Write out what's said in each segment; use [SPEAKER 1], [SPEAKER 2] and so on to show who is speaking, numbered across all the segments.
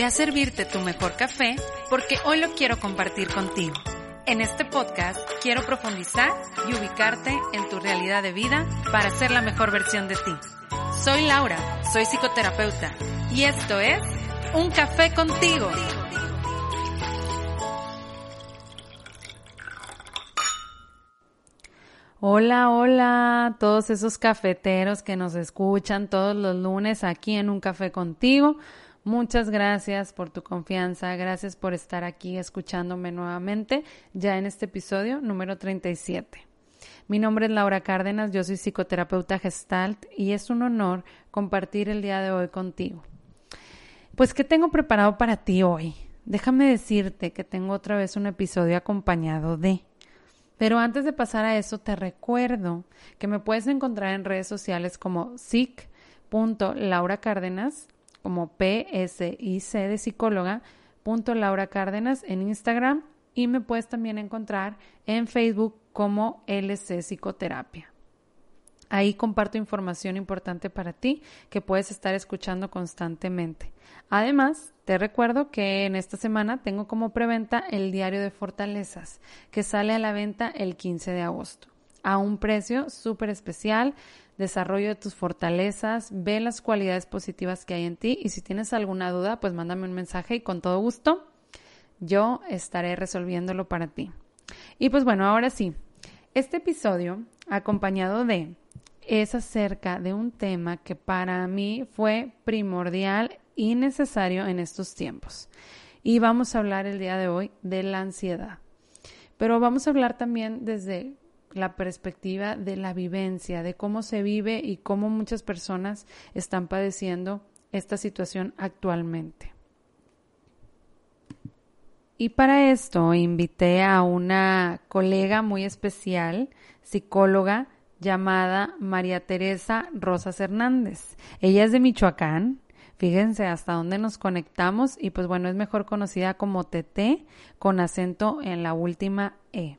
[SPEAKER 1] Ve a servirte tu mejor café porque hoy lo quiero compartir contigo. En este podcast quiero profundizar y ubicarte en tu realidad de vida para ser la mejor versión de ti. Soy Laura, soy psicoterapeuta y esto es Un Café contigo. Hola, hola, todos esos cafeteros que nos escuchan todos los lunes aquí en Un Café contigo. Muchas gracias por tu confianza, gracias por estar aquí escuchándome nuevamente ya en este episodio número 37. Mi nombre es Laura Cárdenas, yo soy psicoterapeuta gestalt y es un honor compartir el día de hoy contigo. Pues, ¿qué tengo preparado para ti hoy? Déjame decirte que tengo otra vez un episodio acompañado de... Pero antes de pasar a eso, te recuerdo que me puedes encontrar en redes sociales como sic.lauracárdenas como PSIC de psicóloga, punto Laura Cárdenas en Instagram y me puedes también encontrar en Facebook como LC Psicoterapia. Ahí comparto información importante para ti que puedes estar escuchando constantemente. Además, te recuerdo que en esta semana tengo como preventa el diario de fortalezas, que sale a la venta el 15 de agosto, a un precio súper especial desarrollo de tus fortalezas, ve las cualidades positivas que hay en ti y si tienes alguna duda, pues mándame un mensaje y con todo gusto yo estaré resolviéndolo para ti. Y pues bueno, ahora sí, este episodio acompañado de es acerca de un tema que para mí fue primordial y necesario en estos tiempos. Y vamos a hablar el día de hoy de la ansiedad. Pero vamos a hablar también desde la perspectiva de la vivencia, de cómo se vive y cómo muchas personas están padeciendo esta situación actualmente. Y para esto invité a una colega muy especial, psicóloga, llamada María Teresa Rosas Hernández. Ella es de Michoacán. Fíjense hasta dónde nos conectamos y pues bueno, es mejor conocida como TT con acento en la última E.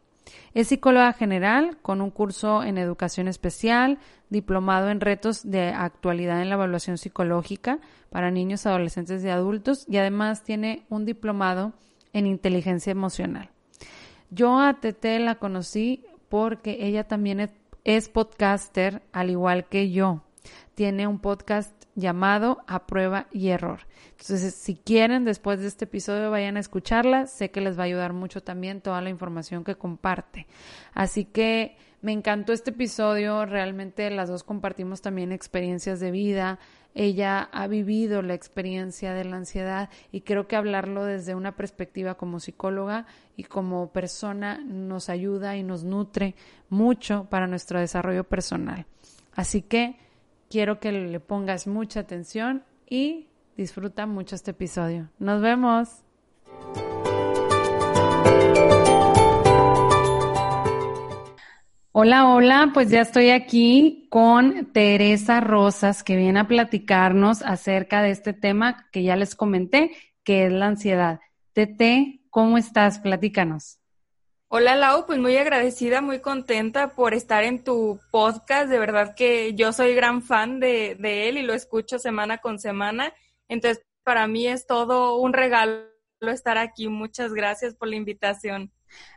[SPEAKER 1] Es psicóloga general con un curso en educación especial, diplomado en retos de actualidad en la evaluación psicológica para niños, adolescentes y adultos y además tiene un diplomado en inteligencia emocional. Yo a Tete la conocí porque ella también es podcaster al igual que yo. Tiene un podcast llamado A Prueba y Error. Entonces, si quieren, después de este episodio, vayan a escucharla. Sé que les va a ayudar mucho también toda la información que comparte. Así que me encantó este episodio. Realmente las dos compartimos también experiencias de vida. Ella ha vivido la experiencia de la ansiedad y creo que hablarlo desde una perspectiva como psicóloga y como persona nos ayuda y nos nutre mucho para nuestro desarrollo personal. Así que Quiero que le pongas mucha atención y disfruta mucho este episodio. Nos vemos. Hola, hola, pues ya estoy aquí con Teresa Rosas que viene a platicarnos acerca de este tema que ya les comenté, que es la ansiedad. Tete, ¿cómo estás? Platícanos.
[SPEAKER 2] Hola Lau, pues muy agradecida, muy contenta por estar en tu podcast. De verdad que yo soy gran fan de, de, él y lo escucho semana con semana. Entonces, para mí es todo un regalo estar aquí. Muchas gracias por la invitación.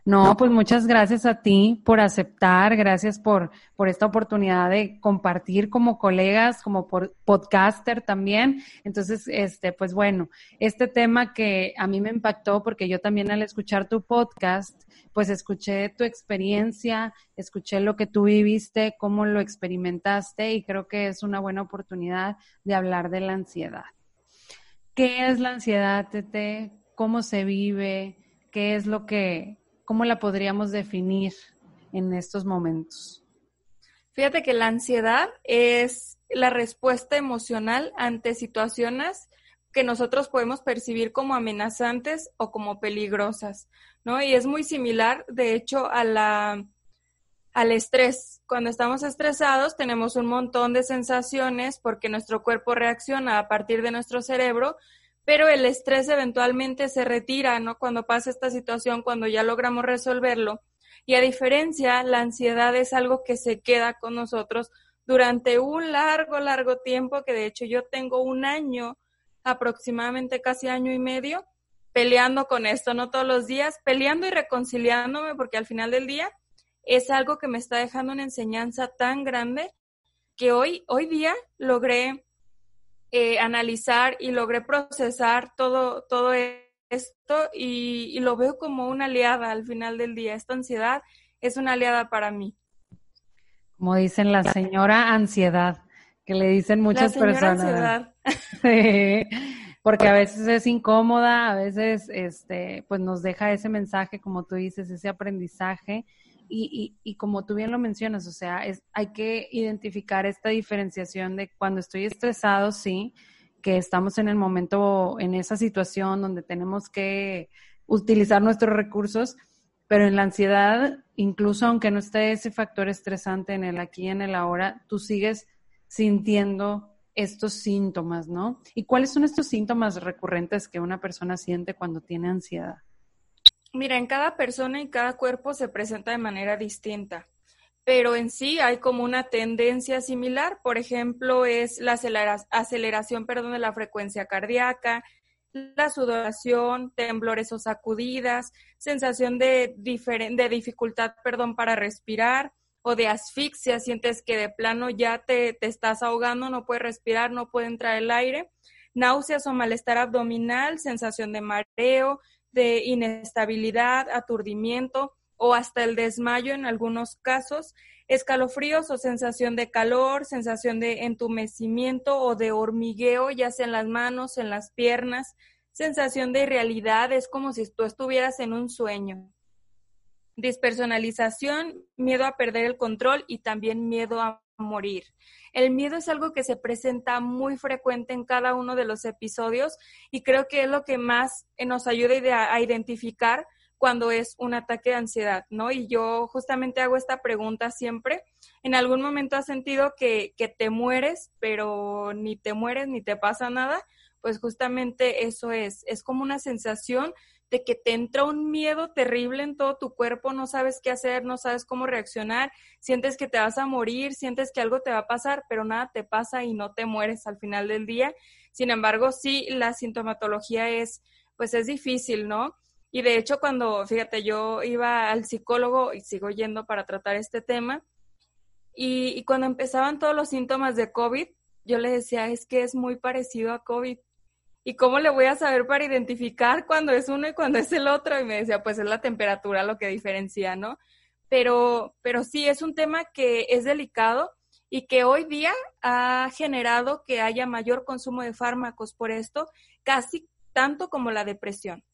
[SPEAKER 1] No, pues muchas gracias a ti por aceptar, gracias por, por esta oportunidad de compartir como colegas, como por podcaster también. Entonces, este, pues bueno, este tema que a mí me impactó porque yo también al escuchar tu podcast, pues escuché tu experiencia, escuché lo que tú viviste, cómo lo experimentaste y creo que es una buena oportunidad de hablar de la ansiedad. ¿Qué es la ansiedad, Tete? ¿Cómo se vive? ¿Qué es lo que ¿Cómo la podríamos definir en estos momentos?
[SPEAKER 2] Fíjate que la ansiedad es la respuesta emocional ante situaciones que nosotros podemos percibir como amenazantes o como peligrosas, ¿no? Y es muy similar, de hecho, a la, al estrés. Cuando estamos estresados tenemos un montón de sensaciones porque nuestro cuerpo reacciona a partir de nuestro cerebro pero el estrés eventualmente se retira, ¿no? Cuando pasa esta situación, cuando ya logramos resolverlo. Y a diferencia, la ansiedad es algo que se queda con nosotros durante un largo, largo tiempo, que de hecho yo tengo un año aproximadamente casi año y medio peleando con esto, no todos los días, peleando y reconciliándome porque al final del día es algo que me está dejando una enseñanza tan grande que hoy, hoy día logré eh, analizar y logré procesar todo, todo esto y, lo veo como una aliada al final del día. Esta ansiedad es una aliada para mí.
[SPEAKER 1] Como dicen la señora ansiedad, que le dicen muchas la personas. Ansiedad. Sí, porque a veces es incómoda, a veces este, pues nos deja ese mensaje, como tú dices, ese aprendizaje. Y, y, y como tú bien lo mencionas, o sea, es, hay que identificar esta diferenciación de cuando estoy estresado, sí, que estamos en el momento, en esa situación donde tenemos que utilizar nuestros recursos, pero en la ansiedad, incluso aunque no esté ese factor estresante en el aquí y en el ahora, tú sigues sintiendo estos síntomas, ¿no? ¿Y cuáles son estos síntomas recurrentes que una persona siente cuando tiene ansiedad?
[SPEAKER 2] Mira, en cada persona y cada cuerpo se presenta de manera distinta pero en sí hay como una tendencia similar. Por ejemplo, es la aceleración perdón, de la frecuencia cardíaca, la sudoración, temblores o sacudidas, sensación de, de dificultad perdón, para respirar o de asfixia, sientes que de plano ya te, te estás ahogando, no puedes respirar, no puede entrar el aire, náuseas o malestar abdominal, sensación de mareo, de inestabilidad, aturdimiento, o hasta el desmayo en algunos casos, escalofríos o sensación de calor, sensación de entumecimiento o de hormigueo, ya sea en las manos, en las piernas, sensación de irrealidad, es como si tú estuvieras en un sueño. Dispersonalización, miedo a perder el control y también miedo a morir. El miedo es algo que se presenta muy frecuente en cada uno de los episodios y creo que es lo que más nos ayuda a identificar cuando es un ataque de ansiedad, ¿no? Y yo justamente hago esta pregunta siempre. ¿En algún momento has sentido que, que te mueres, pero ni te mueres ni te pasa nada? Pues justamente eso es, es como una sensación de que te entra un miedo terrible en todo tu cuerpo, no sabes qué hacer, no sabes cómo reaccionar, sientes que te vas a morir, sientes que algo te va a pasar, pero nada te pasa y no te mueres al final del día. Sin embargo, sí, la sintomatología es, pues es difícil, ¿no? Y de hecho, cuando, fíjate, yo iba al psicólogo y sigo yendo para tratar este tema, y, cuando empezaban todos los síntomas de COVID, yo le decía, es que es muy parecido a COVID. ¿Y cómo le voy a saber para identificar cuando es uno y cuando es el otro? Y me decía, pues es la temperatura lo que diferencia, ¿no? Pero, pero sí, es un tema que es delicado y que hoy día ha generado que haya mayor consumo de fármacos por esto, casi tanto como la depresión.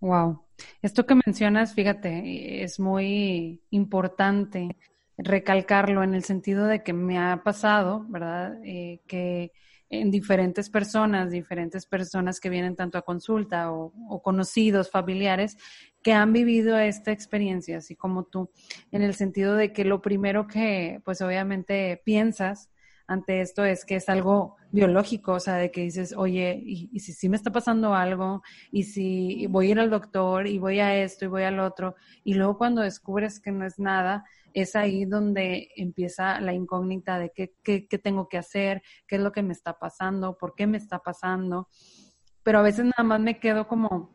[SPEAKER 1] Wow. Esto que mencionas, fíjate, es muy importante recalcarlo en el sentido de que me ha pasado, ¿verdad? Eh, que en diferentes personas, diferentes personas que vienen tanto a consulta o, o, conocidos, familiares, que han vivido esta experiencia, así como tú, en el sentido de que lo primero que, pues obviamente piensas ante esto es que es algo biológico, o sea, de que dices, oye, y, si sí me está pasando algo, y si voy a ir al doctor, y voy a esto, y voy al otro, y luego cuando descubres que no es nada, es ahí donde empieza la incógnita de qué, qué, qué tengo que hacer, qué es lo que me está pasando, por qué me está pasando, pero a veces nada más me quedo como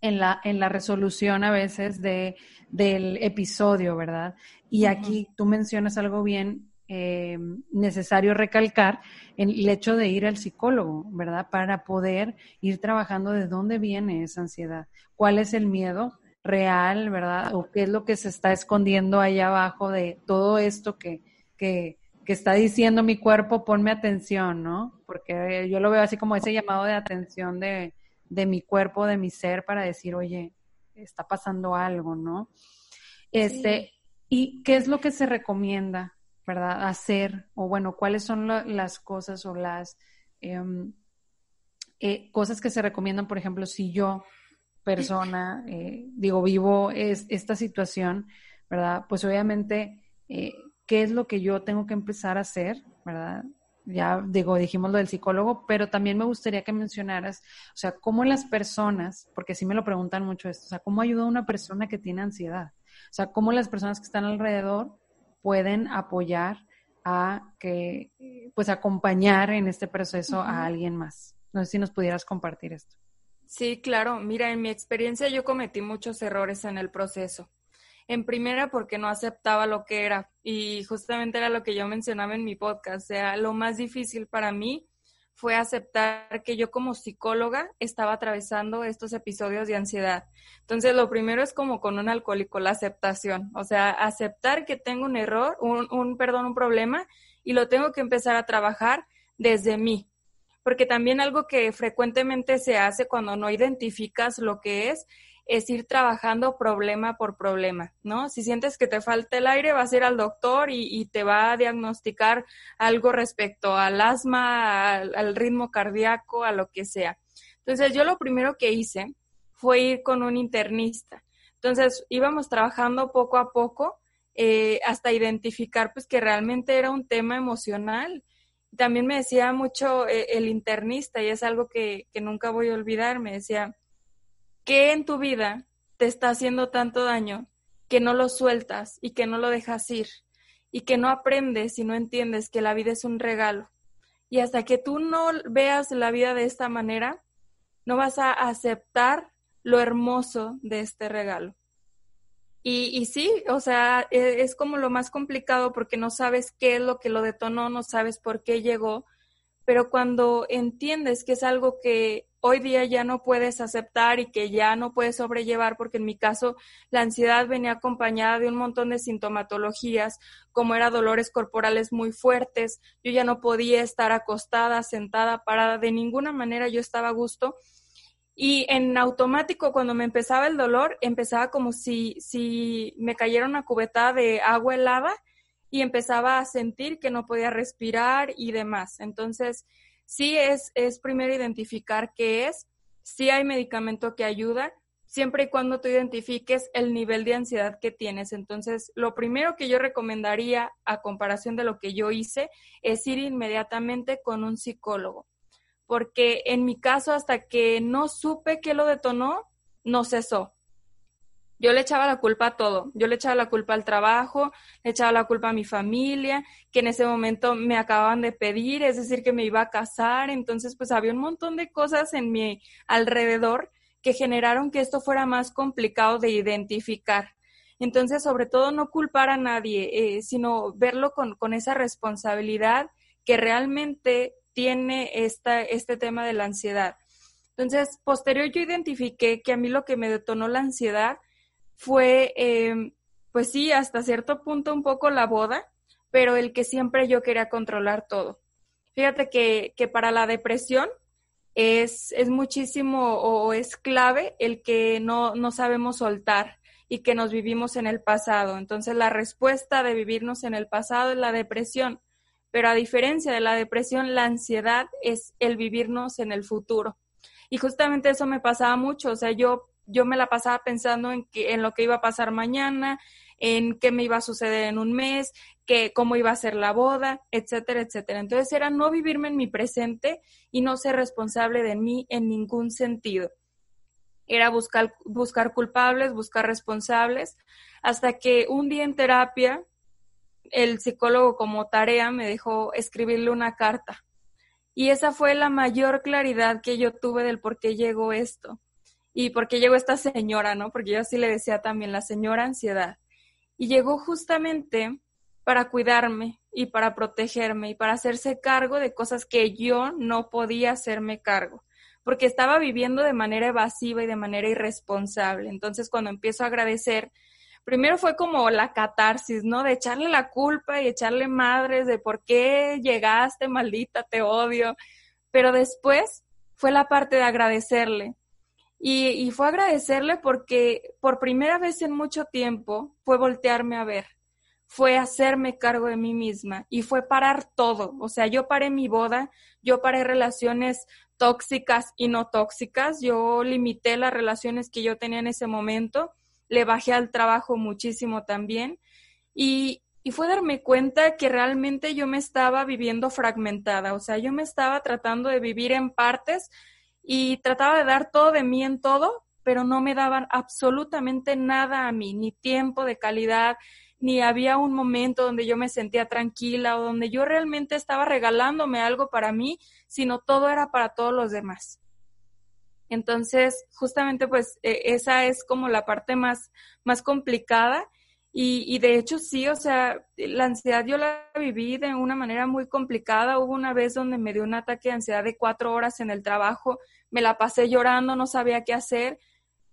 [SPEAKER 1] en la, en la resolución a veces de, del episodio, ¿verdad? Y aquí tú mencionas algo bien eh, necesario recalcar el hecho de ir al psicólogo, ¿verdad? Para poder ir trabajando de dónde viene esa ansiedad, cuál es el miedo real, ¿verdad? O qué es lo que se está escondiendo ahí abajo de todo esto que, que, que está diciendo mi cuerpo, ponme atención, ¿no? Porque yo lo veo así como ese llamado de atención de, de mi cuerpo, de mi ser, para decir, oye, está pasando algo, ¿no? Este, ¿Y qué es lo que se recomienda ¿verdad? Hacer, o bueno, cuáles son las cosas o las em, eh, cosas que se recomiendan, por ejemplo, si yo, persona, eh, digo, vivo es, esta situación, ¿verdad? Pues obviamente, eh, ¿qué es lo que yo tengo que empezar a hacer, ¿verdad? Ya digo, dijimos lo del psicólogo, pero también me gustaría que mencionaras, o sea, cómo las personas, porque sí me lo preguntan mucho esto, o sea, cómo ayuda a una persona que tiene ansiedad, o sea, cómo las personas que están alrededor pueden apoyar a que, pues acompañar en este proceso a alguien más. No sé si nos pudieras compartir esto.
[SPEAKER 2] Sí, claro. Mira, en mi experiencia yo cometí muchos errores en el proceso. En primera, porque no aceptaba lo que era. Y justamente era lo que yo mencionaba en mi podcast. O sea, lo más difícil para mí fue aceptar que yo como psicóloga estaba atravesando estos episodios de ansiedad. Entonces, lo primero es como con un alcohólico, la aceptación. O sea, aceptar que tengo un error, un, un perdón, un problema, y lo tengo que empezar a trabajar desde mí. Porque también algo que frecuentemente se hace cuando no identificas lo que es, es ir trabajando problema por problema, ¿no? Si sientes que te falta el aire, vas a ir al doctor y, te va a diagnosticar algo respecto al asma, al, ritmo cardíaco, a lo que sea. Entonces, yo lo primero que hice fue ir con un internista. Entonces, íbamos trabajando poco a poco eh, hasta identificar pues que realmente era un tema emocional. También me decía mucho eh, el internista, y es algo que, que nunca voy a olvidar, me decía, ¿Qué en tu vida te está haciendo tanto daño que no lo sueltas y que no lo dejas ir? Y que no aprendes y no entiendes que la vida es un regalo. Y hasta que tú no veas la vida de esta manera, no vas a aceptar lo hermoso de este regalo. Y, y, sí, o sea, e, es como lo más complicado porque no sabes qué es lo que lo detonó, no sabes por qué llegó, pero cuando entiendes que es algo que hoy día ya no puedes aceptar y que ya no puedes sobrellevar, porque en mi caso la ansiedad venía acompañada de un montón de sintomatologías, como era dolores corporales muy fuertes, yo ya no podía estar acostada, sentada, parada, de ninguna manera yo estaba a gusto. Y en automático, cuando me empezaba el dolor, empezaba como si, si me cayera una cubetada de agua helada y empezaba a sentir que no podía respirar y demás. Entonces, sí es, es primero identificar qué es, sí hay medicamento que ayuda, siempre y cuando tú identifiques el nivel de ansiedad que tienes. Entonces, lo primero que yo recomendaría a comparación de lo que yo hice es ir inmediatamente con un psicólogo, porque en mi caso, hasta que no supe qué lo detonó, no cesó yo le echaba la culpa a todo. Yo le echaba la culpa al trabajo, le echaba la culpa a mi familia, que en ese momento me acababan de pedir, es decir, que me iba a casar. Entonces, pues había un montón de cosas en mi alrededor que generaron que esto fuera más complicado de identificar. Entonces, sobre todo, no culpar a nadie, eh, sino verlo con, con esa responsabilidad que realmente tiene esta, este tema de la ansiedad. Entonces, posterior yo identifiqué que a mí lo que me detonó la ansiedad fue, em, pues sí, hasta cierto punto un poco la boda, pero el que siempre yo quería controlar todo. Fíjate que, que para la depresión es, es muchísimo o, es clave el que no, no sabemos soltar y que nos vivimos en el pasado. Entonces la respuesta de vivirnos en el pasado es la depresión, pero a diferencia de la depresión, la ansiedad es el vivirnos en el futuro. Y justamente eso me pasaba mucho, o sea, yo yo me la pasaba pensando en, que, en lo que iba a pasar mañana, en qué me iba a suceder en un mes, que, cómo iba a ser la boda, etcétera, etcétera. Entonces era no vivirme en mi presente y no ser responsable de mí en ningún sentido. Era buscar, buscar culpables, buscar responsables, hasta que un día en terapia, el psicólogo como tarea me dejó escribirle una carta. Y esa fue la mayor claridad que yo tuve del por qué llegó esto y por qué llegó esta señora, ¿no? Porque yo así le decía también, la señora ansiedad. Y llegó justamente para cuidarme y para protegerme y para hacerse cargo de cosas que yo no podía hacerme cargo, porque estaba viviendo de manera evasiva y de manera irresponsable. Entonces, cuando empiezo a agradecer, primero fue como la catarsis, ¿no? De echarle la culpa y echarle madres de por qué llegaste, maldita, te odio. Pero después fue la parte de agradecerle, y, fue agradecerle porque por primera vez en mucho tiempo fue voltearme a ver, fue hacerme cargo de mí misma y fue parar todo. O sea, yo paré mi boda, yo paré relaciones tóxicas y no tóxicas, yo limité las relaciones que yo tenía en ese momento, le bajé al trabajo muchísimo también y, y fue darme cuenta que realmente yo me estaba viviendo fragmentada, o sea, yo me estaba tratando de vivir en partes y trataba de dar todo de mí en todo, pero no me daban absolutamente nada a mí, ni tiempo de calidad, ni había un momento donde yo me sentía tranquila o donde yo realmente estaba regalándome algo para mí, sino todo era para todos los demás. Entonces, justamente pues e, esa es como la parte más, más complicada y, y, de hecho sí, o sea, la ansiedad yo la viví de una manera muy complicada. Hubo una vez donde me dio un ataque de ansiedad de cuatro horas en el trabajo, me la pasé llorando, no sabía qué hacer,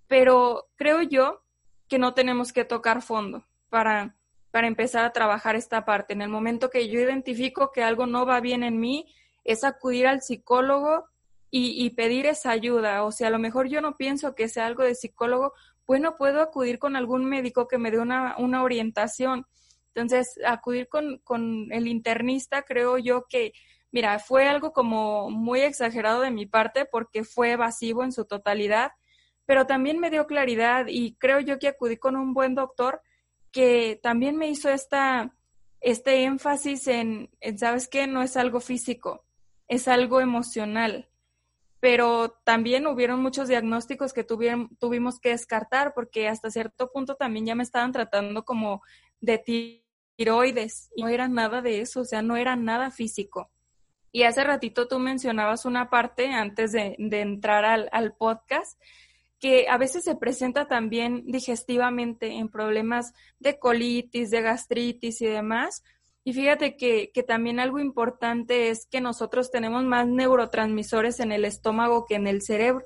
[SPEAKER 2] pero creo yo que no tenemos que tocar fondo para, para empezar a trabajar esta parte. En el momento que yo identifico que algo no va bien en mí, es acudir al psicólogo y, y pedir esa ayuda. O sea, a lo mejor yo no pienso que sea algo de psicólogo, bueno, puedo acudir con algún médico que me dé una, una orientación. Entonces, acudir con, con el internista, creo yo que, mira, fue algo como muy exagerado de mi parte porque fue evasivo en su totalidad, pero también me dio claridad y creo yo que acudí con un buen doctor que también me hizo esta, este énfasis en, en, ¿sabes qué? No es algo físico, es algo emocional. Pero también hubieron muchos diagnósticos que tuvieron, tuvimos que descartar porque hasta cierto punto también ya me estaban tratando como de tiroides. No era nada de eso, o sea, no era nada físico. Y hace ratito tú mencionabas una parte antes de, entrar al podcast que a veces se presenta también digestivamente en problemas de colitis, de gastritis y demás. Y fíjate que, que, también algo importante es que nosotros tenemos más neurotransmisores en el estómago que en el cerebro.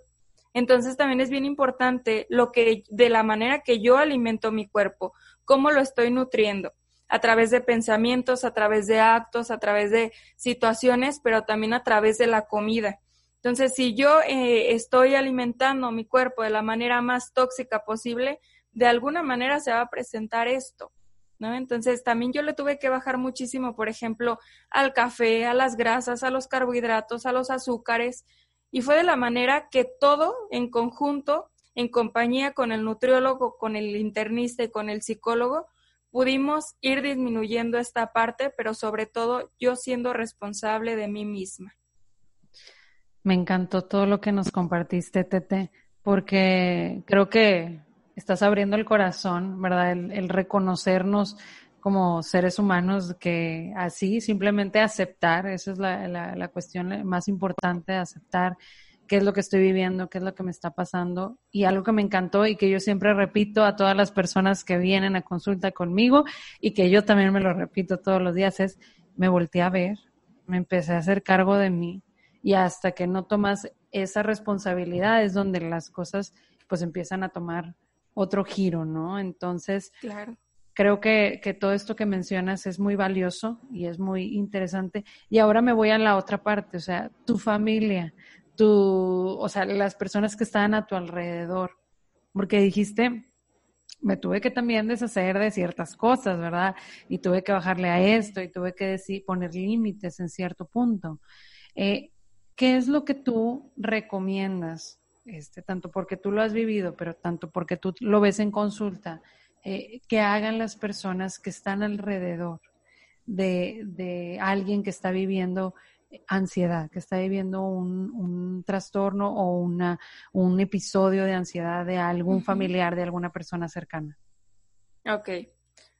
[SPEAKER 2] Entonces también es bien importante lo que, de la manera que yo alimento mi cuerpo, cómo lo estoy nutriendo, a través de pensamientos, a través de actos, a través de situaciones, pero también a través de la comida. Entonces, si yo eh, estoy alimentando mi cuerpo de la manera más tóxica posible, de alguna manera se va a presentar esto, ¿no? Entonces, también yo le tuve que bajar muchísimo, por ejemplo, al café, a las grasas, a los carbohidratos, a los azúcares, y fue de la manera que todo en conjunto, en compañía con el nutriólogo, con el internista y con el psicólogo, pudimos ir disminuyendo esta parte, pero sobre todo yo siendo responsable de mí misma.
[SPEAKER 1] Me encantó todo lo que nos compartiste, Tete, porque creo que estás abriendo el corazón, ¿verdad? El, reconocernos como seres humanos que así simplemente aceptar, esa es la, la, cuestión más importante, aceptar qué es lo que estoy viviendo, qué es lo que me está pasando. Y algo que me encantó y que yo siempre repito a todas las personas que vienen a consulta conmigo y que yo también me lo repito todos los días es, me volteé a ver, me empecé a hacer cargo de mí, y hasta que no tomas esa responsabilidad es donde las cosas pues empiezan a tomar otro giro, ¿no? Entonces,
[SPEAKER 2] claro.
[SPEAKER 1] creo que, que todo esto que mencionas es muy valioso y es muy interesante. Y ahora me voy a la otra parte, o sea, tu familia, tu, o sea, las personas que están a tu alrededor, porque dijiste, me tuve que también deshacer de ciertas cosas, ¿verdad? Y tuve que bajarle a esto y tuve que decir, poner límites en cierto punto. Eh, ¿qué es lo que tú recomiendas? Este, tanto porque tú lo has vivido, pero tanto porque tú lo ves en consulta, eh, que hagan las personas que están alrededor de, de, alguien que está viviendo ansiedad, que está viviendo un, un trastorno o una, un episodio de ansiedad de algún familiar, de alguna persona cercana.
[SPEAKER 2] Ok.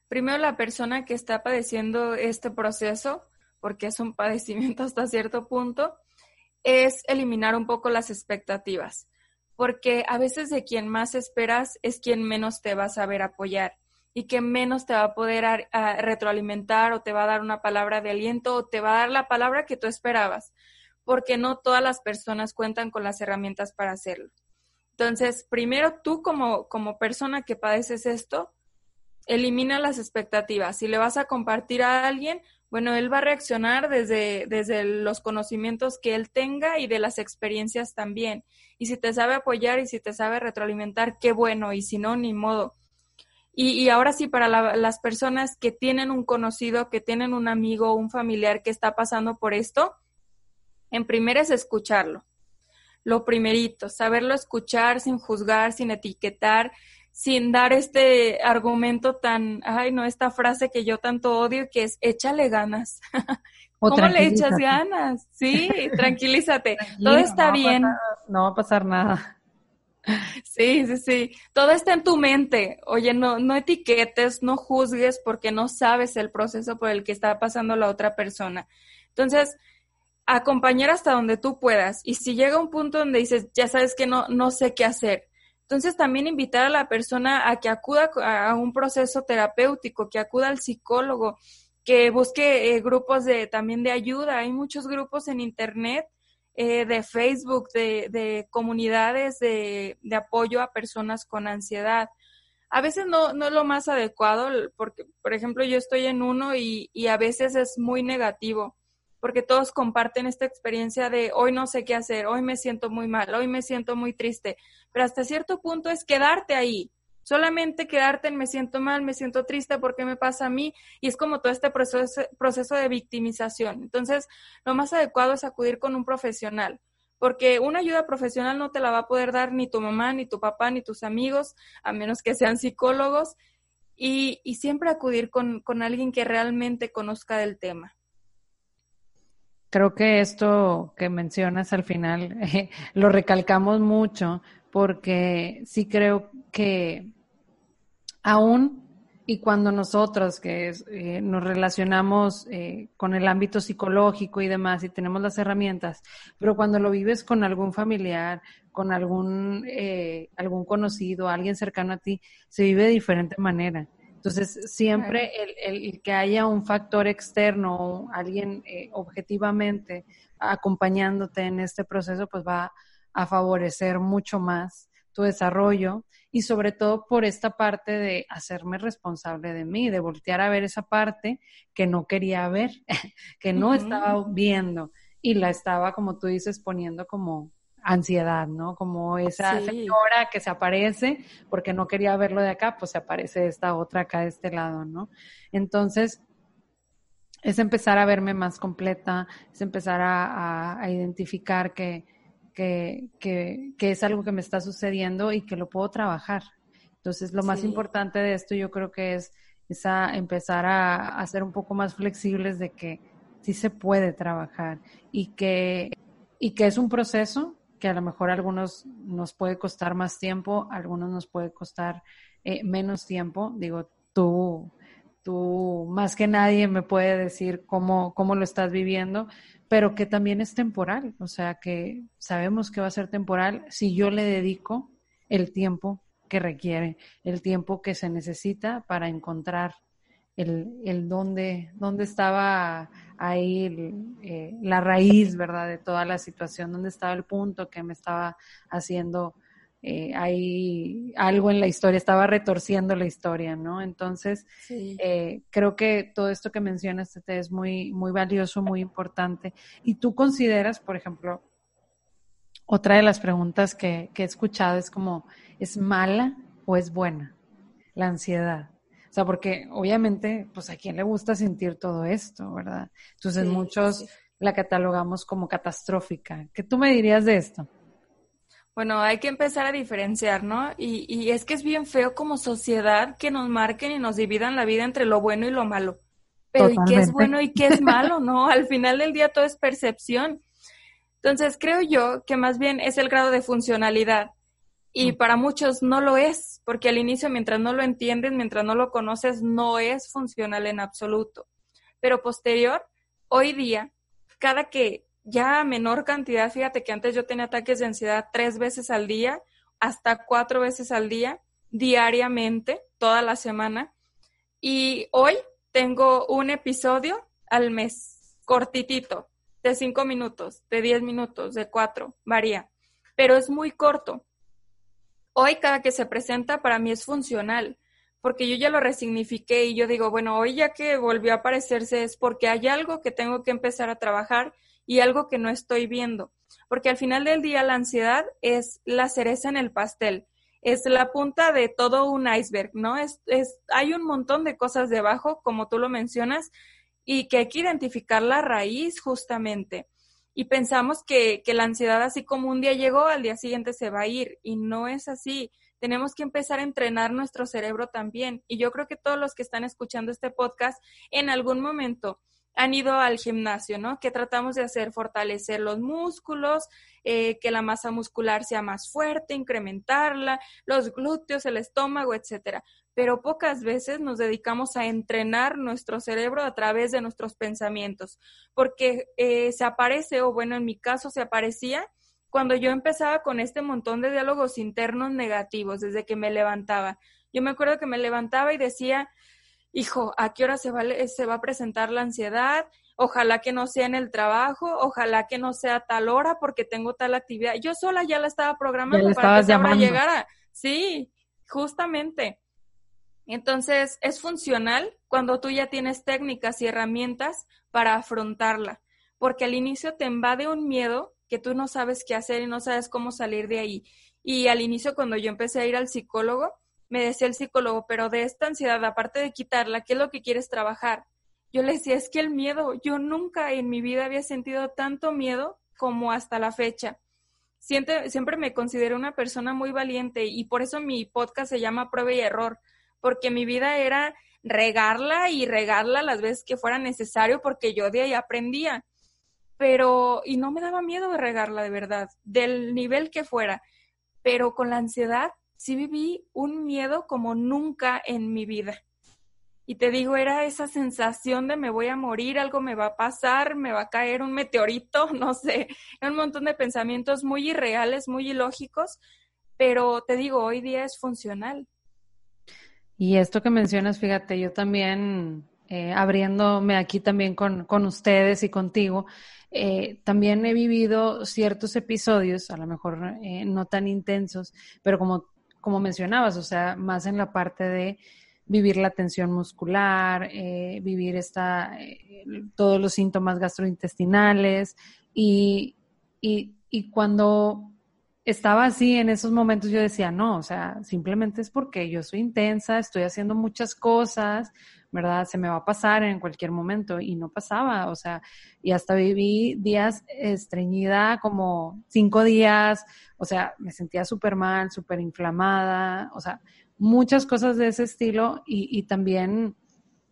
[SPEAKER 2] Primero, la persona que está padeciendo este proceso, porque es un padecimiento hasta cierto punto, es eliminar un poco las expectativas, porque a veces de quien más esperas es quien menos te va a saber apoyar y que menos te va a poder retroalimentar o te va a dar una palabra de aliento o te va a dar la palabra que tú esperabas, porque no todas las personas cuentan con las herramientas para hacerlo. Entonces, primero tú como, como persona que padeces esto, elimina las expectativas. Si le vas a compartir a alguien, bueno, él va a reaccionar desde, desde los conocimientos que él tenga y de las experiencias también. Y si te sabe apoyar y si te sabe retroalimentar, qué bueno, y si no, ni modo. Y, y ahora sí, para las personas que tienen un conocido, que tienen un amigo un familiar que está pasando por esto, en primer es escucharlo. Lo primerito, saberlo escuchar sin juzgar, sin etiquetar, sin dar este argumento tan, ay, no, esta frase que yo tanto odio, que es échale ganas. ¿Cómo le echas ganas? Sí, tranquilízate. Todo está bien.
[SPEAKER 1] no va a pasar nada.
[SPEAKER 2] Sí, sí, sí. Todo está en tu mente. Oye, no, no etiquetes, no juzgues porque no sabes el proceso por el que está pasando la otra persona. Entonces, acompañar hasta donde tú puedas. Y si llega un punto donde dices, ya sabes que no, no sé qué hacer. Entonces, también invitar a la persona a que acuda a un proceso terapéutico, que acuda al psicólogo, que busque eh, grupos de, también de ayuda. Hay muchos grupos en Internet eh, de Facebook, de, de comunidades de, de, apoyo a personas con ansiedad. A veces no, no es lo más adecuado, porque, por ejemplo, yo estoy en uno y, y a veces es muy negativo, porque todos comparten esta experiencia de hoy no sé qué hacer, hoy me siento muy mal, hoy me siento muy triste, pero hasta cierto punto es quedarte ahí, solamente quedarte en me siento mal, me siento triste, ¿por qué me pasa a mí? Y es como todo este proceso, de victimización. Entonces, lo más adecuado es acudir con un profesional, porque una ayuda profesional no te la va a poder dar ni tu mamá, ni tu papá, ni tus amigos, a menos que sean psicólogos, y, y siempre acudir con, con alguien que realmente conozca del tema.
[SPEAKER 1] Creo que esto que mencionas al final eh, lo recalcamos mucho porque sí creo que aún y cuando nosotros que eh, nos relacionamos eh, con el ámbito psicológico y demás y tenemos las herramientas, pero cuando lo vives con algún familiar, con algún, eh, algún conocido, alguien cercano a ti, se vive de diferente manera. Entonces, siempre el, el, que haya un factor externo, alguien objetivamente acompañándote en este proceso, pues va a favorecer mucho más tu desarrollo y sobre todo por esta parte de hacerme responsable de mí, de voltear a ver esa parte que no quería ver, que no estaba viendo y la estaba, como tú dices, poniendo como ansiedad, ¿no? Como esa señora que se aparece porque no quería verlo de acá, pues se aparece esta otra acá de este lado, ¿no? Entonces, es empezar a verme más completa, es empezar a identificar que, que, que, que, es algo que me está sucediendo y que lo puedo trabajar. Entonces, lo más importante de esto yo creo que es esa, empezar a, a, ser un poco más flexibles de que sí se puede trabajar y que, y que es un proceso que a lo mejor a algunos nos puede costar más tiempo, a algunos nos puede costar eh, menos tiempo. Digo, tú, tú más que nadie me puede decir cómo, cómo lo estás viviendo, pero que también es temporal, o sea que sabemos que va a ser temporal si yo le dedico el tiempo que requiere, el tiempo que se necesita para encontrar el, el dónde, dónde estaba ahí eh, la raíz, ¿verdad? De toda la situación, dónde estaba el punto que me estaba haciendo eh, hay algo en la historia, estaba retorciendo la historia, ¿no? Entonces, eh, creo que todo esto que mencionas es muy, muy valioso, muy importante. Y tú consideras, por ejemplo, otra de las preguntas que, que he escuchado es como, ¿es mala o es buena la ansiedad? O sea, porque obviamente, pues a quién le gusta sentir todo esto, ¿verdad? Entonces muchos la catalogamos como catastrófica. ¿Qué tú me dirías de esto?
[SPEAKER 2] Bueno, hay que empezar a diferenciar, ¿no? Y, y, es que es bien feo como sociedad que nos marquen y nos dividan la vida entre lo bueno y lo malo. Pero ¿y qué es bueno y qué es malo, no? Al final del día todo es percepción. Entonces, creo yo que más bien es el grado de funcionalidad. Y mm. para muchos no lo es, porque al inicio, mientras no lo entiendes, mientras no lo conoces, no es funcional en absoluto. Pero posterior, hoy día, cada que ya a menor cantidad, fíjate que antes yo tenía ataques de ansiedad tres veces al día, hasta cuatro veces al día, diariamente, toda la semana. Y hoy tengo un episodio al mes, cortitito, de cinco minutos, de diez minutos, de cuatro, varía, pero es muy corto. Hoy cada que se presenta para mí es funcional, porque yo ya lo resignifiqué y yo digo, bueno, hoy ya que volvió a aparecerse es porque hay algo que tengo que empezar a trabajar y algo que no estoy viendo. Porque al final del día la ansiedad es la cereza en el pastel, es la punta de todo un iceberg, ¿no? Es, es, hay un montón de cosas debajo, como tú lo mencionas, y que hay que identificar la raíz justamente. Y pensamos que, que la ansiedad así como un día llegó, al día siguiente se va a ir, y no es así. Tenemos que empezar a entrenar nuestro cerebro también. Y yo creo que todos los que están escuchando este podcast en algún momento han ido al gimnasio, ¿no? ¿Qué tratamos de hacer? Fortalecer los músculos, eh, que la masa muscular sea más fuerte, incrementarla, los glúteos, el estómago, etcétera. Pero pocas veces nos dedicamos a entrenar nuestro cerebro a través de nuestros pensamientos, porque eh, se aparece, o bueno, en mi caso se aparecía cuando yo empezaba con este montón de diálogos internos negativos desde que me levantaba. Yo me acuerdo que me levantaba y decía, hijo, ¿a qué hora se va, se va a presentar la ansiedad? Ojalá que no sea en el trabajo, ojalá que no sea tal hora porque tengo tal actividad. Yo sola ya la estaba programando para que hora llegara. Sí, justamente. Entonces, es funcional cuando tú ya tienes técnicas y herramientas para afrontarla, porque al inicio te invade un miedo que tú no sabes qué hacer y no sabes cómo salir de ahí. Y al inicio, cuando yo empecé a ir al psicólogo, me decía el psicólogo, pero de esta ansiedad, aparte de quitarla, ¿qué es lo que quieres trabajar? Yo le decía, es que el miedo, yo nunca en mi vida había sentido tanto miedo como hasta la fecha. Siempre, siempre me considero una persona muy valiente y por eso mi podcast se llama Prueba y Error, porque mi vida era regarla y regarla las veces que fuera necesario porque yo de ahí aprendía. Pero, y no me daba miedo de regarla de verdad, del nivel que fuera. Pero con la ansiedad sí viví un miedo como nunca en mi vida. Y te digo, era esa sensación de me voy a morir, algo me va a pasar, me va a caer un meteorito, no sé, un montón de pensamientos muy irreales, muy ilógicos, pero te digo, hoy día es funcional.
[SPEAKER 1] Y esto que mencionas, fíjate, yo también, eh, abriéndome aquí también con, con ustedes y contigo, eh, también he vivido ciertos episodios, a lo mejor eh, no tan intensos, pero como como mencionabas, o sea, más en la parte de vivir la tensión muscular, eh, vivir esta, eh, todos los síntomas gastrointestinales y, y, y, cuando estaba así en esos momentos yo decía, no, o sea, simplemente es porque yo soy intensa, estoy haciendo muchas cosas, ¿verdad? Se me va a pasar en cualquier momento y no pasaba, o sea, y hasta viví días estreñida como cinco días, o sea, me sentía súper mal, súper inflamada, o sea, muchas cosas de ese estilo y, y también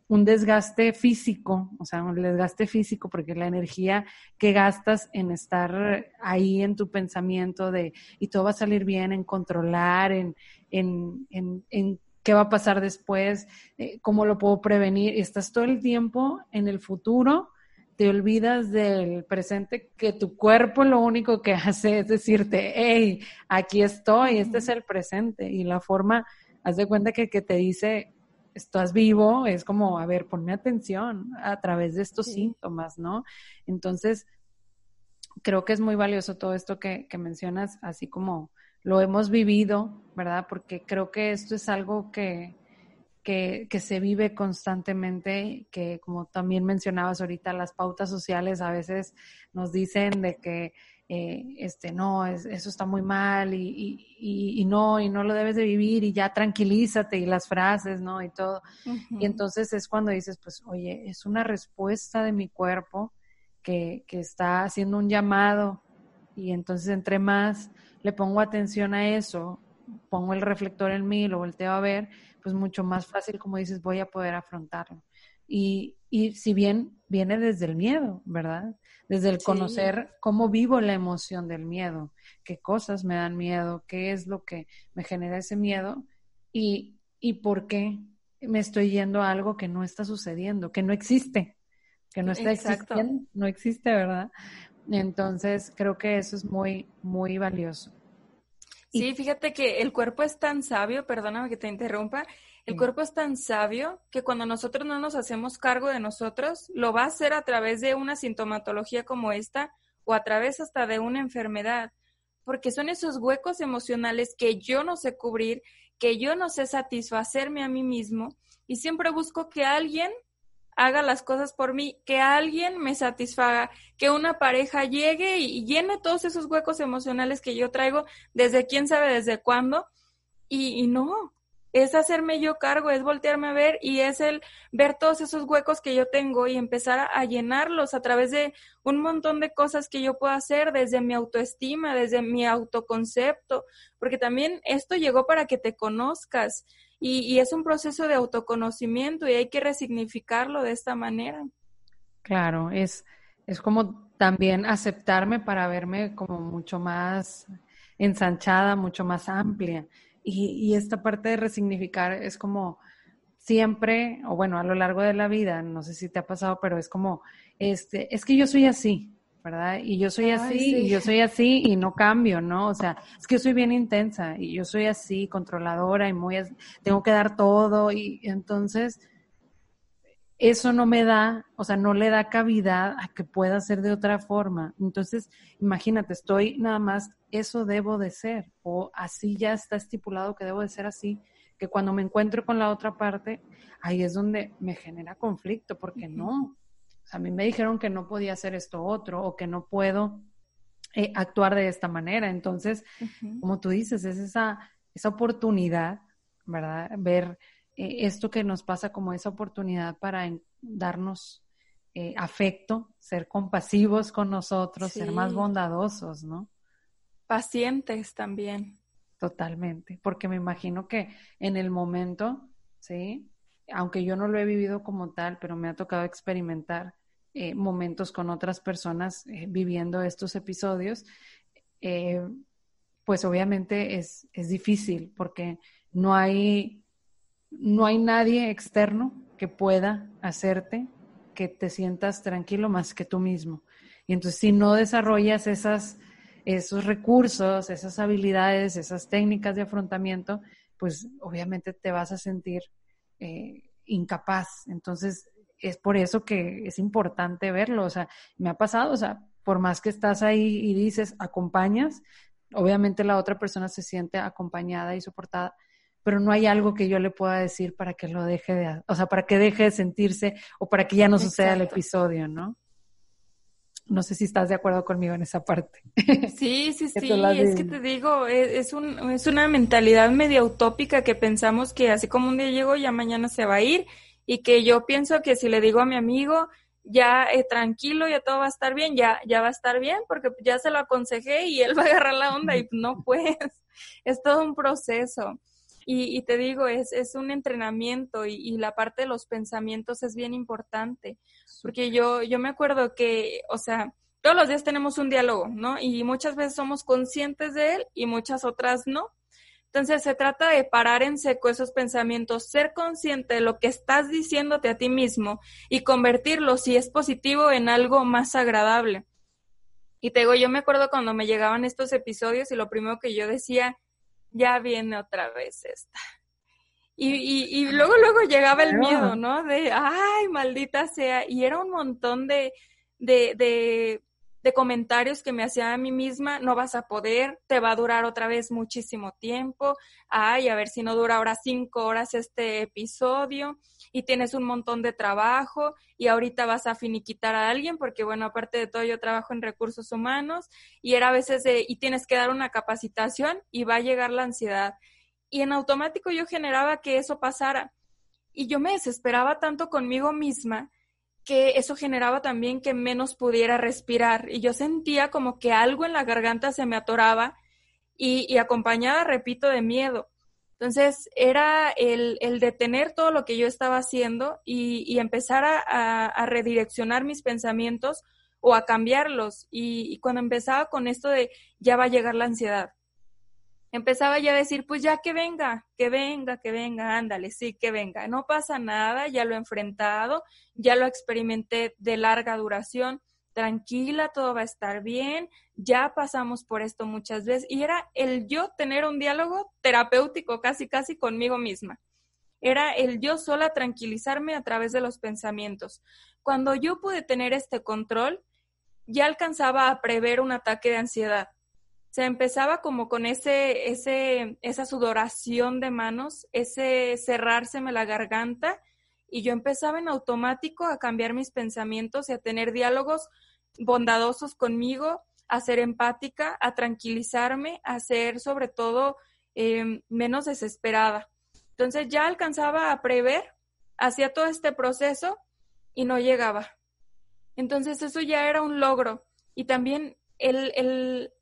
[SPEAKER 1] un desgaste físico, o sea, un desgaste físico, porque la energía que gastas en estar ahí en tu pensamiento de, y todo va a salir bien, en controlar, en, en, en, en qué va a pasar después, eh, cómo lo puedo prevenir. Y estás todo el tiempo en el futuro, te olvidas del presente, que tu cuerpo lo único que hace es decirte, hey, aquí estoy, este es el presente. Y la forma, haz de cuenta que, que te dice, estás vivo, es como, a ver, ponme atención a través de estos síntomas, ¿no? Entonces, creo que es muy valioso todo esto que, que mencionas, así como lo hemos vivido, ¿verdad? Porque creo que esto es algo que, que, que, se vive constantemente, que como también mencionabas ahorita, las pautas sociales a veces nos dicen de que eh, este no, es, eso está muy mal y, y, y, no, y no lo debes de vivir y ya tranquilízate y las frases, ¿no? Y todo. Y entonces es cuando dices, pues, oye, es una respuesta de mi cuerpo que, que está haciendo un llamado y entonces entre más le pongo atención a eso, pongo el reflector en mí, lo volteo a ver, pues mucho más fácil, como dices, voy a poder afrontarlo. Y, y si bien viene desde el miedo, ¿verdad? Desde el conocer cómo vivo la emoción del miedo, qué cosas me dan miedo, qué es lo que me genera ese miedo y, y por qué me estoy yendo a algo que no está sucediendo, que no existe, que no está existiendo, no existe, ¿verdad? Entonces, creo que eso es muy, muy valioso.
[SPEAKER 2] Sí, fíjate que el cuerpo es tan sabio, perdóname que te interrumpa, el cuerpo es tan sabio que cuando nosotros no nos hacemos cargo de nosotros, lo va a hacer a través de una sintomatología como esta o a través hasta de una enfermedad, porque son esos huecos emocionales que yo no sé cubrir, que yo no sé satisfacerme a mí mismo y siempre busco que alguien haga las cosas por mí, que alguien me satisfaga, que una pareja llegue y llene todos esos huecos emocionales que yo traigo desde quién sabe desde cuándo. Y, no, es hacerme yo cargo, es voltearme a ver y es el ver todos esos huecos que yo tengo y empezar a, llenarlos a través de un montón de cosas que yo puedo hacer desde mi autoestima, desde mi autoconcepto, porque también esto llegó para que te conozcas y, es un proceso de autoconocimiento y hay que resignificarlo de esta manera.
[SPEAKER 1] Claro, es, es como también aceptarme para verme como mucho más ensanchada, mucho más amplia. Y, y esta parte de resignificar es como siempre, o bueno, a lo largo de la vida, no sé si te ha pasado, pero es como, este, es que yo soy así, ¿verdad? Y yo soy así, y yo soy así, y no cambio, ¿no? O sea, es que yo soy bien intensa, y yo soy así, controladora, y muy, tengo que dar todo, y entonces, eso no me da, o sea, no le da cavidad a que pueda ser de otra forma. Entonces, imagínate, estoy nada más, eso debo de ser, o así ya está estipulado que debo de ser así, que cuando me encuentro con la otra parte, ahí es donde me genera conflicto, porque no, a mí me dijeron que no podía hacer esto otro o que no puedo eh, actuar de esta manera. Entonces, como tú dices, es esa, esa oportunidad, ¿verdad? Ver eh, esto que nos pasa como esa oportunidad para darnos eh, afecto, ser compasivos con nosotros, ser más bondadosos, ¿no?
[SPEAKER 2] Pacientes también.
[SPEAKER 1] Totalmente, porque me imagino que en el momento, ¿sí? Aunque yo no lo he vivido como tal, pero me ha tocado experimentar eh, momentos con otras personas eh, viviendo estos episodios, eh, pues obviamente es, es difícil porque no hay, no hay nadie externo que pueda hacerte que te sientas tranquilo más que tú mismo. Y entonces si no desarrollas esos recursos, esas habilidades, esas técnicas de afrontamiento, pues obviamente te vas a sentir eh, incapaz. Entonces, es por eso que es importante verlo. O sea, me ha pasado, o sea, por más que estás ahí y dices, acompañas, obviamente la otra persona se siente acompañada y soportada, pero no hay algo que yo le pueda decir para que lo deje de, o sea, para que deje de sentirse o para que ya no suceda el episodio, ¿no? No sé si estás de acuerdo conmigo en esa parte.
[SPEAKER 2] Sí, sí, sí, es que te digo, e, es, un, es una mentalidad medio utópica que pensamos que así como un día llego, ya mañana se va a ir y que yo pienso que si le digo a mi amigo, ya eh, tranquilo, ya todo va a estar bien, ya, ya va a estar bien, porque ya se lo aconsejé y él va a agarrar la onda y no pues, es todo un proceso. Y, y te digo, es, es un entrenamiento y, y, la parte de los pensamientos es bien importante, porque yo, yo me acuerdo que, o sea, todos los días tenemos un diálogo, ¿no? Y muchas veces somos conscientes de él y muchas otras no. Entonces se trata de parar en seco esos pensamientos, ser consciente de lo que estás diciéndote a ti mismo y convertirlo, si es positivo, en algo más agradable. Y te digo, yo me acuerdo cuando me llegaban estos episodios y lo primero que yo decía, ya viene otra vez esta. Y, y, luego, luego llegaba el miedo, ¿no? De, ay, maldita sea. Y era un montón de, de, de, de comentarios que me hacía a mí misma, no vas a poder, te va a durar otra vez muchísimo tiempo, ay, a ver si no dura ahora cinco horas este episodio y tienes un montón de trabajo y ahorita vas a finiquitar a alguien porque, bueno, aparte de todo yo trabajo en recursos humanos y era a veces de, y tienes que dar una capacitación y va a llegar la ansiedad y en automático yo generaba que eso pasara. Y yo me desesperaba tanto conmigo misma que eso generaba también que menos pudiera respirar. Y yo sentía como que algo en la garganta se me atoraba y, y acompañada, repito, de miedo. Entonces era el, el, detener todo lo que yo estaba haciendo y, y empezar a, a, redireccionar mis pensamientos o a cambiarlos. Y, y, cuando empezaba con esto de ya va a llegar la ansiedad, empezaba ya a decir, pues ya que venga, que venga, que venga, ándale, sí, que venga. No pasa nada, ya lo he enfrentado, ya lo experimenté de larga duración, tranquila, todo va a estar bien, ya pasamos por esto muchas veces. Y era el yo tener un diálogo terapéutico casi, casi conmigo misma. Era el yo sola tranquilizarme a través de los pensamientos. Cuando yo pude tener este control, ya alcanzaba a prever un ataque de ansiedad se empezaba como con ese, ese, esa sudoración de manos, ese cerrárseme la garganta, y yo empezaba en automático a cambiar mis pensamientos y a tener diálogos bondadosos conmigo, a ser empática, a tranquilizarme, a ser sobre todo em, menos desesperada. Entonces ya alcanzaba a prever, hacía todo este proceso y no llegaba. Entonces eso ya era un logro. Y también el, el,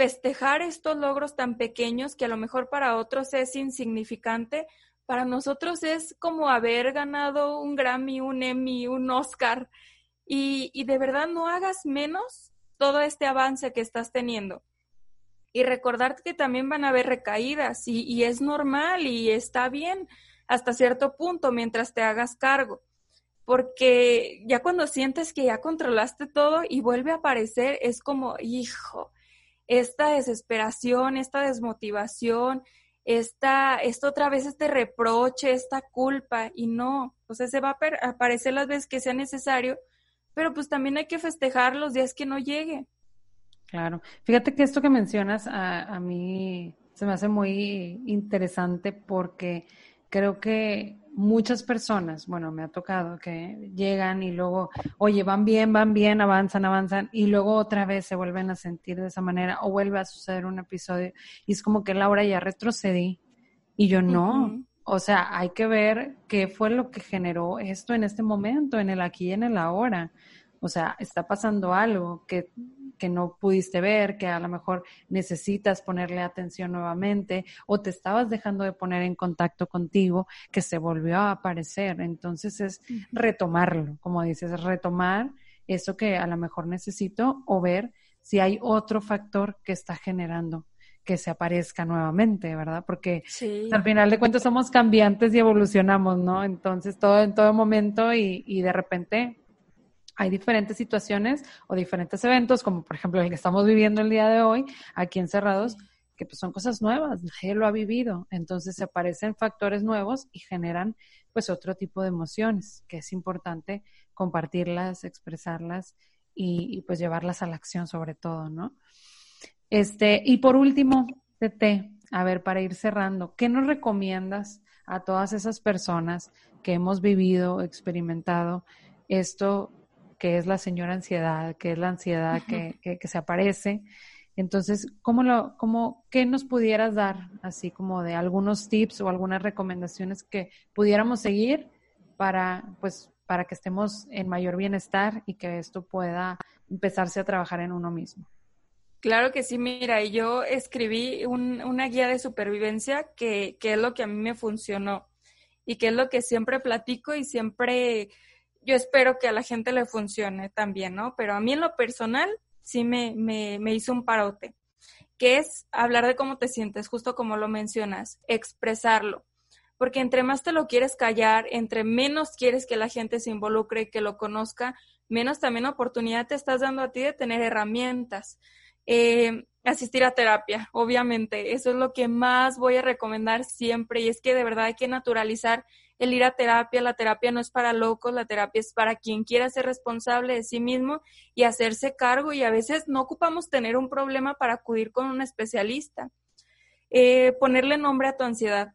[SPEAKER 2] festejar estos logros tan pequeños que a lo mejor para otros es insignificante, para nosotros es como haber ganado un Grammy, un Emmy, un Oscar. y, de verdad no hagas menos todo este avance que estás teniendo. Y recordar que también van a haber recaídas y es normal y está bien hasta cierto punto mientras te hagas cargo porque ya cuando sientes que ya controlaste todo y vuelve a aparecer, es como, hijo, esta desesperación, esta desmotivación, esta, esto otra vez este reproche, esta culpa, y no, o sea, se va a aparecer las veces que sea necesario, pero pues también hay que festejar los días que no llegue.
[SPEAKER 1] Claro, fíjate que esto que mencionas a, a mí se me hace muy interesante porque creo que muchas personas, bueno, me ha tocado que llegan y luego, oye, van bien, van bien, avanzan, avanzan, y luego otra vez se vuelven a sentir de esa manera o vuelve a suceder un episodio y es como que Laura ya retrocedí y yo no. O sea, hay que ver qué fue lo que generó esto en este momento, en el aquí y en el ahora. O sea, está pasando algo que que no pudiste ver, que a lo mejor necesitas ponerle atención nuevamente o te estabas dejando de poner en contacto contigo, que se volvió a aparecer. Entonces es retomarlo, como dices, retomar eso que a lo mejor necesito o ver si hay otro factor que está generando que se aparezca nuevamente, ¿verdad? Porque al final de cuentas somos cambiantes y evolucionamos, ¿no? Entonces todo en todo momento y, y de repente hay diferentes situaciones o diferentes eventos, como por ejemplo el que estamos viviendo el día de hoy, aquí encerrados, que pues son cosas nuevas, nadie lo ha vivido. Entonces se aparecen factores nuevos y generan pues otro tipo de emociones, que es importante compartirlas, expresarlas y, pues llevarlas a la acción sobre todo, ¿no? Este, y por último, Tete, a ver, para ir cerrando, ¿qué nos recomiendas a todas esas personas que hemos vivido, experimentado esto que es la señora ansiedad, que es la ansiedad que, que, se aparece. Entonces, ¿cómo lo, cómo, ¿qué nos pudieras dar así como de algunos tips o algunas recomendaciones que pudiéramos seguir para, pues, para que estemos en mayor bienestar y que esto pueda empezarse a trabajar en uno mismo?
[SPEAKER 2] Claro que sí, mira, yo escribí una guía de supervivencia que, que es lo que a mí me funcionó y que es lo que siempre platico y siempre yo espero que a la gente le funcione también, ¿no? Pero a mí en lo personal sí me, me, me hizo un parote, que es hablar de cómo te sientes, justo como lo mencionas, expresarlo. Porque entre más te lo quieres callar, entre menos quieres que la gente se involucre y que lo conozca, menos también oportunidad te estás dando a ti de tener herramientas. Eh, asistir a terapia, obviamente, eso es lo que más voy a recomendar siempre y es que de verdad hay que naturalizar el ir a terapia, la terapia no es para locos, la terapia es para quien quiera ser responsable de sí mismo y hacerse cargo y a veces no ocupamos tener un problema para acudir con un especialista. Eh, ponerle nombre a tu ansiedad.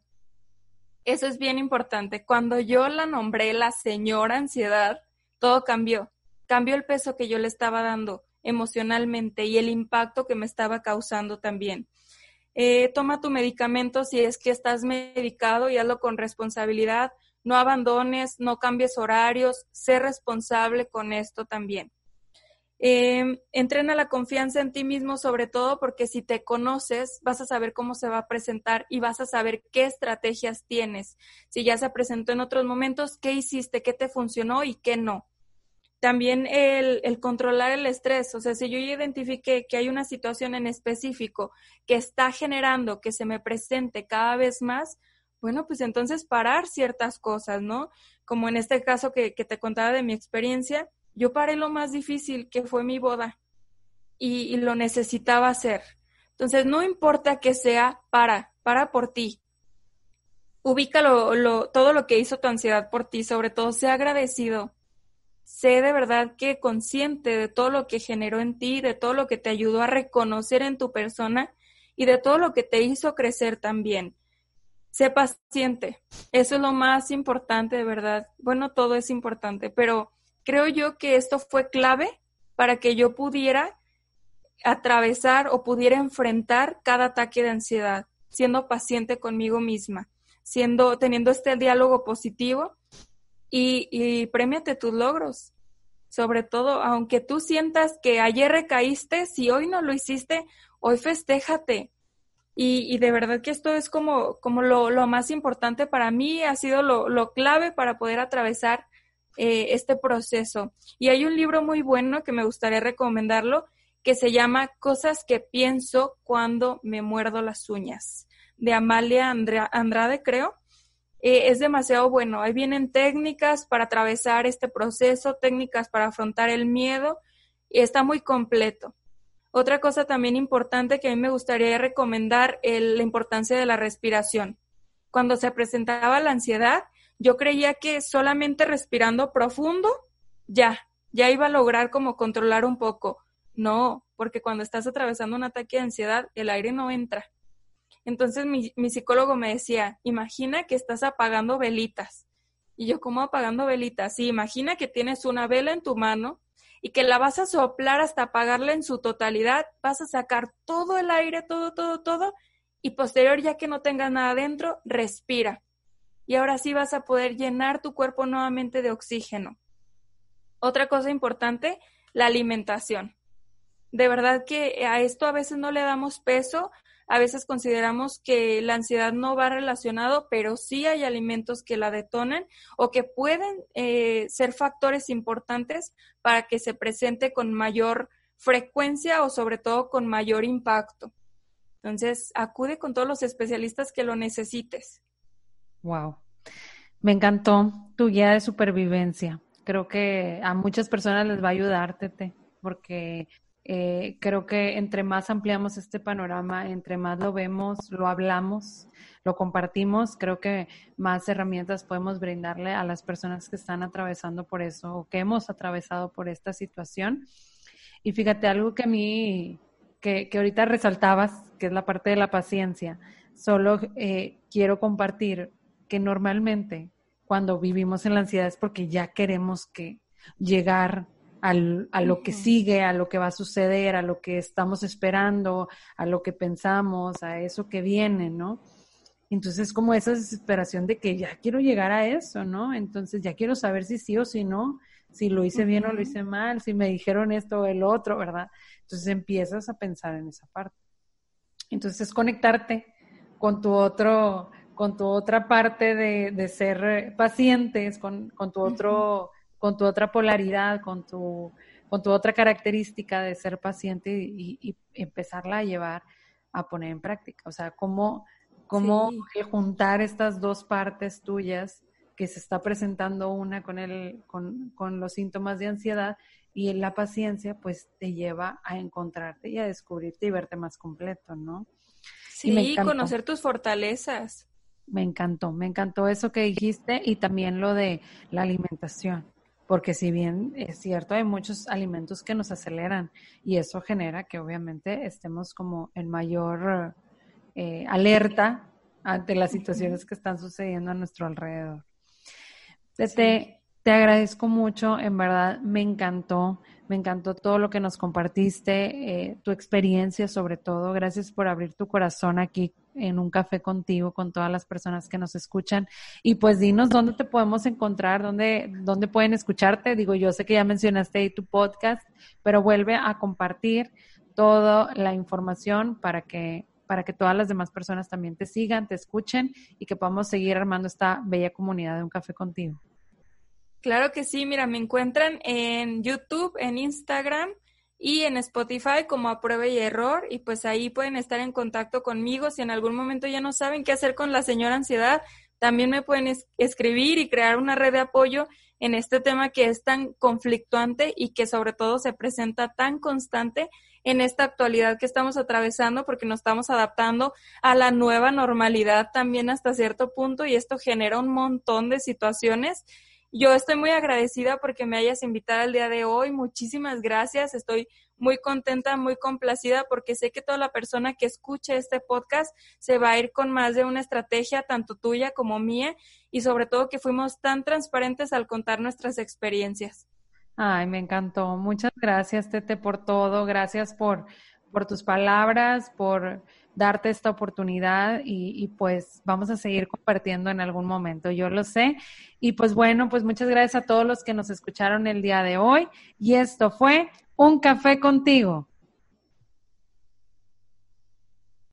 [SPEAKER 2] Eso es bien importante. Cuando yo la nombré la señora ansiedad, todo cambió. Cambió el peso que yo le estaba dando emocionalmente y el impacto que me estaba causando también. Eh, toma tu medicamento si es que estás medicado y hazlo con responsabilidad. No abandones, no cambies horarios, sé responsable con esto también. Eh, entrena la confianza en ti mismo sobre todo porque si te conoces vas a saber cómo se va a presentar y vas a saber qué estrategias tienes. Si ya se presentó en otros momentos, qué hiciste, qué te funcionó y qué no también el, controlar el estrés, o sea, si yo identifique que hay una situación en específico que está generando que se me presente cada vez más, bueno, pues entonces parar ciertas cosas, ¿no? Como en este caso que, te contaba de mi experiencia, yo paré lo más difícil, que fue mi boda, y, lo necesitaba hacer. Entonces, no importa que sea, para, para por ti. Ubica lo, lo, todo lo que hizo tu ansiedad por ti, sobre todo, sea agradecido sé de verdad que consciente de todo lo que generó en ti, de todo lo que te ayudó a reconocer en tu persona y de todo lo que te hizo crecer también. Sé paciente, eso es lo más importante de verdad. Bueno, todo es importante, pero creo yo que esto fue clave para que yo pudiera atravesar o pudiera enfrentar cada ataque de ansiedad, siendo paciente conmigo misma, siendo teniendo este diálogo positivo y, y premiate tus logros. Sobre todo, aunque tú sientas que ayer recaíste, si hoy no lo hiciste, hoy festéjate. Y, de verdad que esto es como, como lo, lo, más importante para mí, ha sido lo, lo clave para poder atravesar eh, este proceso. Y hay un libro muy bueno que me gustaría recomendarlo que se llama Cosas que pienso cuando me muerdo las uñas, de Amalia Andrade, creo. Eh, es demasiado bueno. Ahí vienen técnicas para atravesar este proceso, técnicas para afrontar el miedo, y está muy completo. Otra cosa también importante que a mí me gustaría recomendar es la importancia de la respiración. Cuando se presentaba la ansiedad, yo creía que solamente respirando profundo, ya, ya iba a lograr como controlar un poco. No, porque cuando estás atravesando un ataque de ansiedad, el aire no entra. Entonces mi, mi psicólogo me decía, imagina que estás apagando velitas. Y yo, ¿cómo apagando velitas? Sí, imagina que tienes una vela en tu mano y que la vas a soplar hasta apagarla en su totalidad, vas a sacar todo el aire, todo, todo, todo, y posterior, ya que no tengas nada dentro, respira y ahora sí vas a poder llenar tu cuerpo nuevamente de oxígeno. Otra cosa importante, la alimentación. De verdad que a esto a veces no le damos peso, a veces consideramos que la ansiedad no va relacionado, pero sí hay alimentos que la detonan o que pueden eh, ser factores importantes para que se presente con mayor frecuencia o sobre todo con mayor impacto. Entonces, acude con todos los especialistas que lo necesites.
[SPEAKER 1] Wow. Me encantó tu guía de supervivencia. Creo que a muchas personas les va a ayudar, Tete, porque eh, creo que entre más ampliamos este panorama, entre más lo vemos, lo hablamos, lo compartimos, creo que más herramientas podemos brindarle a las personas que están atravesando por eso o que hemos atravesado por esta situación. Y fíjate, algo que a mí, que, que ahorita resaltabas, que es la parte de la paciencia, solo eh, quiero compartir que normalmente cuando vivimos en la ansiedad es porque ya queremos que llegar al, a lo que sigue, a lo que va a suceder, a lo que estamos esperando, a lo que pensamos, a eso que viene, ¿no? Entonces, como esa desesperación de que ya quiero llegar a eso, ¿no? Entonces, ya quiero saber si sí o si no, si lo hice bien o lo hice mal, si me dijeron esto o el otro, ¿verdad? Entonces, empiezas a pensar en esa parte. Entonces, conectarte con tu otro, con tu otra parte de, de ser pacientes, con, con, tu otro, con tu otra polaridad, con tu, con tu otra característica de ser paciente y, y empezarla a llevar a poner en práctica. O sea, cómo, cómo juntar estas dos partes tuyas que se está presentando una con, el, con, con los síntomas de ansiedad y la paciencia pues te lleva a encontrarte y a descubrirte y verte más completo, ¿no?
[SPEAKER 2] Sí, conocer tus fortalezas.
[SPEAKER 1] Me encantó, me encantó eso que dijiste y también lo de la alimentación, porque si bien es cierto, hay muchos alimentos que nos aceleran y eso genera que obviamente estemos como en mayor eh, alerta ante las situaciones que están sucediendo a nuestro alrededor. Te, te agradezco mucho, en verdad me encantó, me encantó todo lo que nos compartiste, eh, tu experiencia sobre todo. Gracias por abrir tu corazón aquí en un café contigo con todas las personas que nos escuchan. Y pues dinos dónde te podemos encontrar, dónde, dónde pueden escucharte. Digo, yo sé que ya mencionaste ahí tu podcast, pero vuelve a compartir toda la información para que para que todas las demás personas también te sigan, te escuchen y que podamos seguir armando esta bella comunidad de un café contigo.
[SPEAKER 2] Claro que sí, mira, me encuentran en YouTube, en Instagram y en Spotify como a prueba y error y pues ahí pueden estar en contacto conmigo. Si en algún momento ya no saben qué hacer con la señora ansiedad, también me pueden escribir y crear una red de apoyo en este tema que es tan conflictuante y que sobre todo se presenta tan constante en esta actualidad que estamos atravesando porque nos estamos adaptando a la nueva normalidad también hasta cierto punto y esto genera un montón de situaciones yo estoy muy agradecida porque me hayas invitado el día de hoy. Muchísimas gracias. Estoy muy contenta, muy complacida porque sé que toda la persona que escuche este podcast se va a ir con más de una estrategia, tanto tuya como mía, y sobre todo que fuimos tan transparentes al contar nuestras experiencias.
[SPEAKER 1] Ay, me encantó. Muchas gracias, Tete, por todo. Gracias por, por tus palabras, por darte esta oportunidad y, pues vamos a seguir compartiendo en algún momento, yo lo sé. Y pues bueno, pues muchas gracias a todos los que nos escucharon el día de hoy y esto fue Un Café contigo.